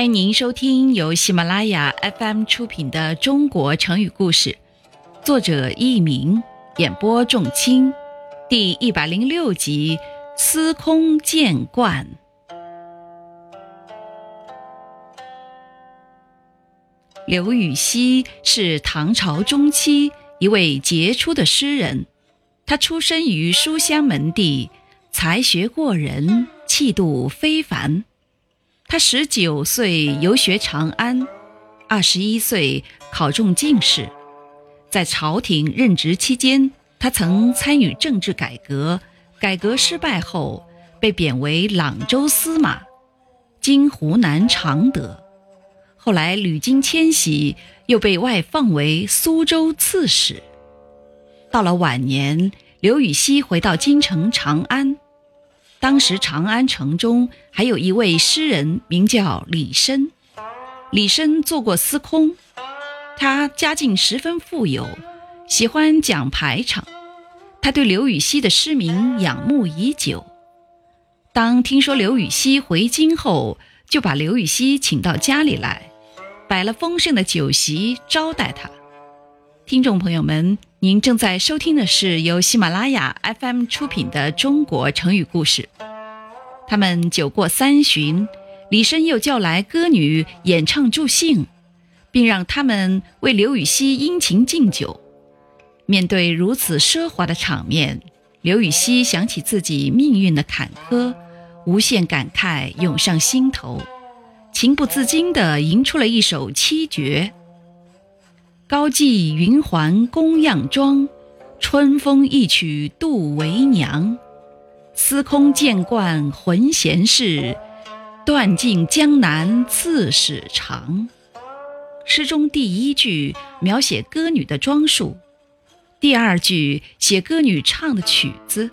欢迎您收听由喜马拉雅 FM 出品的《中国成语故事》，作者佚名，演播仲卿，第一百零六集《司空见惯》。刘禹锡是唐朝中期一位杰出的诗人，他出身于书香门第，才学过人，气度非凡。他十九岁游学长安，二十一岁考中进士。在朝廷任职期间，他曾参与政治改革。改革失败后，被贬为朗州司马，今湖南常德。后来屡经迁徙，又被外放为苏州刺史。到了晚年，刘禹锡回到京城长安。当时长安城中还有一位诗人，名叫李绅。李绅做过司空，他家境十分富有，喜欢讲排场。他对刘禹锡的诗名仰慕已久。当听说刘禹锡回京后，就把刘禹锡请到家里来，摆了丰盛的酒席招待他。听众朋友们。您正在收听的是由喜马拉雅 FM 出品的《中国成语故事》。他们酒过三巡，李绅又叫来歌女演唱助兴，并让他们为刘禹锡殷勤敬酒。面对如此奢华的场面，刘禹锡想起自己命运的坎坷，无限感慨涌上心头，情不自禁地吟出了一首七绝。高髻云环宫样妆，春风一曲度为娘。司空见惯浑闲事，断尽江南刺史长。诗中第一句描写歌女的装束，第二句写歌女唱的曲子，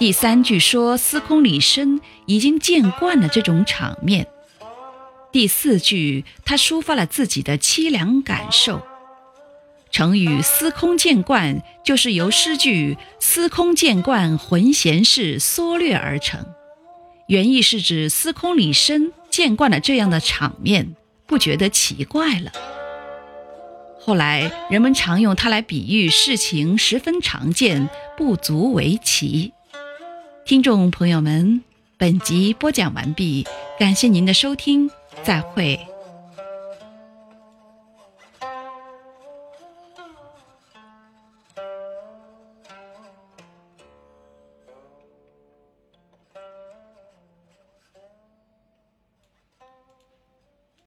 第三句说司空李绅已经见惯了这种场面，第四句他抒发了自己的凄凉感受。成语“司空见惯”就是由诗句“司空见惯浑闲事”缩略而成，原意是指司空李绅见惯了这样的场面，不觉得奇怪了。后来人们常用它来比喻事情十分常见，不足为奇。听众朋友们，本集播讲完毕，感谢您的收听，再会。